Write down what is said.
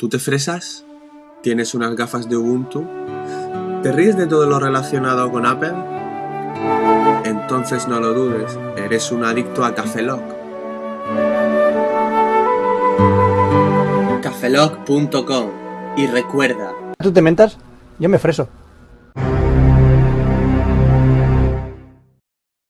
¿Tú te fresas? ¿Tienes unas gafas de Ubuntu? ¿Te ríes de todo lo relacionado con Apple? Entonces no lo dudes, eres un adicto a Cafeloc. Cafeloc.com y recuerda, ¿Tú te mentas? Yo me freso.